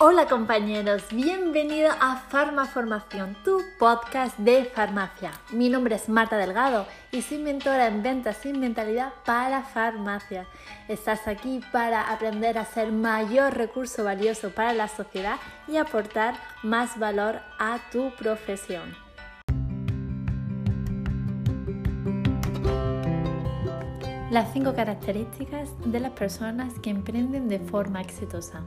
Hola compañeros, bienvenido a Farmaformación, tu podcast de farmacia. Mi nombre es Marta Delgado y soy mentora en ventas y mentalidad para farmacia. Estás aquí para aprender a ser mayor recurso valioso para la sociedad y aportar más valor a tu profesión. Las cinco características de las personas que emprenden de forma exitosa.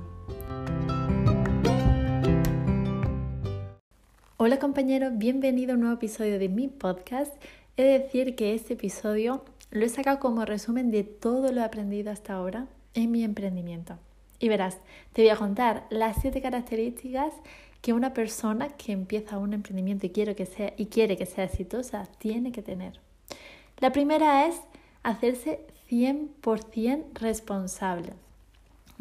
Hola compañeros, bienvenido a un nuevo episodio de mi podcast. He de decir que este episodio lo he sacado como resumen de todo lo aprendido hasta ahora en mi emprendimiento. Y verás, te voy a contar las siete características que una persona que empieza un emprendimiento y quiere que sea, y quiere que sea exitosa tiene que tener. La primera es hacerse 100% responsable.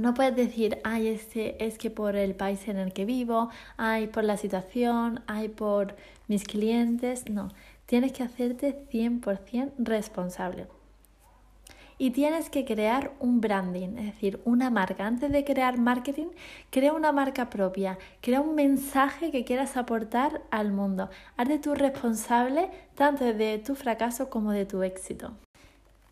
No puedes decir, ay, este es que por el país en el que vivo, ay, por la situación, ay, por mis clientes. No, tienes que hacerte 100% responsable. Y tienes que crear un branding, es decir, una marca. Antes de crear marketing, crea una marca propia, crea un mensaje que quieras aportar al mundo. Hazte tú responsable tanto de tu fracaso como de tu éxito.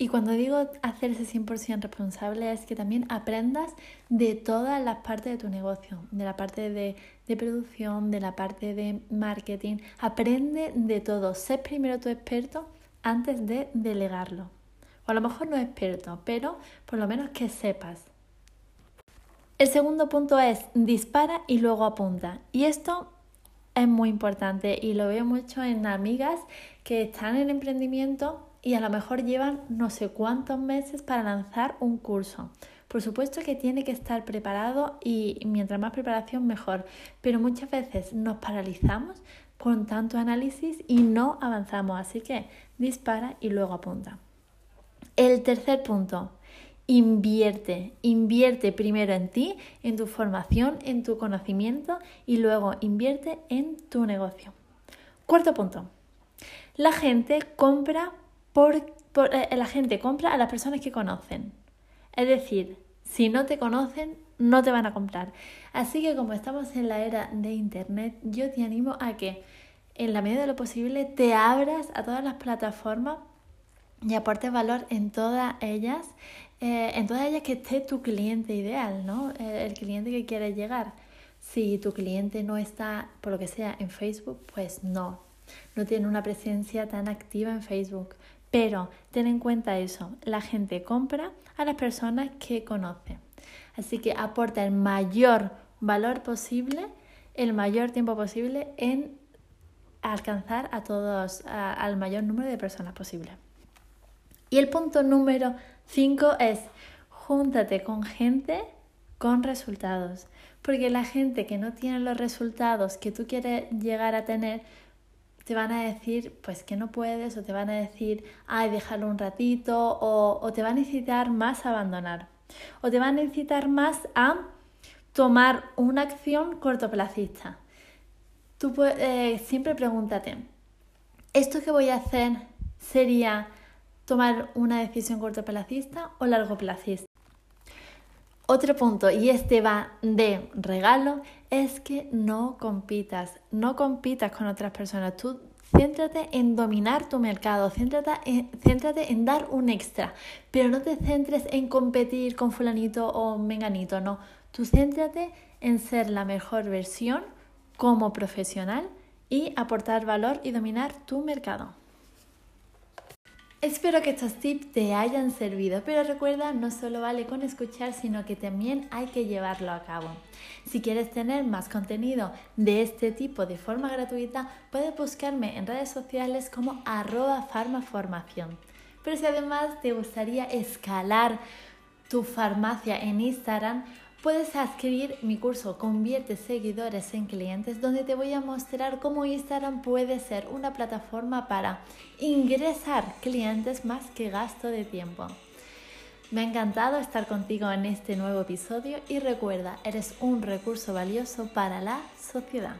Y cuando digo hacerse 100% responsable es que también aprendas de todas las partes de tu negocio, de la parte de, de, producción, de la parte de marketing. Aprende de todo. Sé primero tu experto antes de delegarlo. O a lo mejor no experto, pero por lo menos que sepas. El segundo punto es dispara y luego apunta. Y esto es muy importante y lo veo mucho en amigas que están en emprendimiento y a lo mejor llevan no sé cuántos meses para lanzar un curso. Por supuesto que tiene que estar preparado y mientras más preparación mejor, pero muchas veces nos paralizamos con tanto análisis y no avanzamos, así que dispara y luego apunta. El tercer punto, invierte, invierte primero en ti, en tu formación, en tu conocimiento y luego invierte en tu negocio. Cuarto punto, la gente compra por, eh, la gente compra a las personas que conocen. Es decir, si no te conocen, no te van a comprar. Así que como estamos en la era de Internet, yo te animo a que en la medida de lo posible te abras a todas las plataformas y aportes valor en todas ellas, eh, en todas ellas que esté tu cliente ideal, ¿no? Eh, el cliente que quieres llegar. Si tu cliente no está, por lo que sea, en Facebook, pues no, no tiene una presencia tan activa en Facebook. Pero ten en cuenta eso, la gente compra a las personas que conoce. Así que aporta el mayor valor posible, el mayor tiempo posible en alcanzar a todos, al mayor número de personas posible. Y el punto número 5 es júntate con gente con resultados. Porque la gente que no tiene los resultados que tú quieres llegar a tener, te van a decir pues que no puedes o te van a decir, ay, déjalo un ratito o, te van a incitar más a abandonar o te van a incitar más a tomar una acción cortoplacista. Tú eh, siempre pregúntate, ¿esto que voy a hacer sería tomar una decisión cortoplacista o largoplacista? Otro punto, y este va de regalo, es que no compitas, no compitas con otras personas. Tú céntrate en dominar tu mercado, céntrate en, en dar un extra, pero no te centres en competir con fulanito o menganito, no. Tú céntrate en ser la mejor versión como profesional y aportar valor y dominar tu mercado. Espero que estos tips te hayan servido, pero recuerda, no solo vale con escuchar, sino que también hay que llevarlo a cabo. Si quieres tener más contenido de este tipo de forma gratuita, puedes buscarme en redes sociales como arroba farmaformación. Pero si además te gustaría escalar tu farmacia en Instagram, Puedes adquirir mi curso Convierte seguidores en clientes donde te voy a mostrar cómo Instagram puede ser una plataforma para ingresar clientes más que gasto de tiempo. Me ha encantado estar contigo en este nuevo episodio y recuerda, eres un recurso valioso para la sociedad.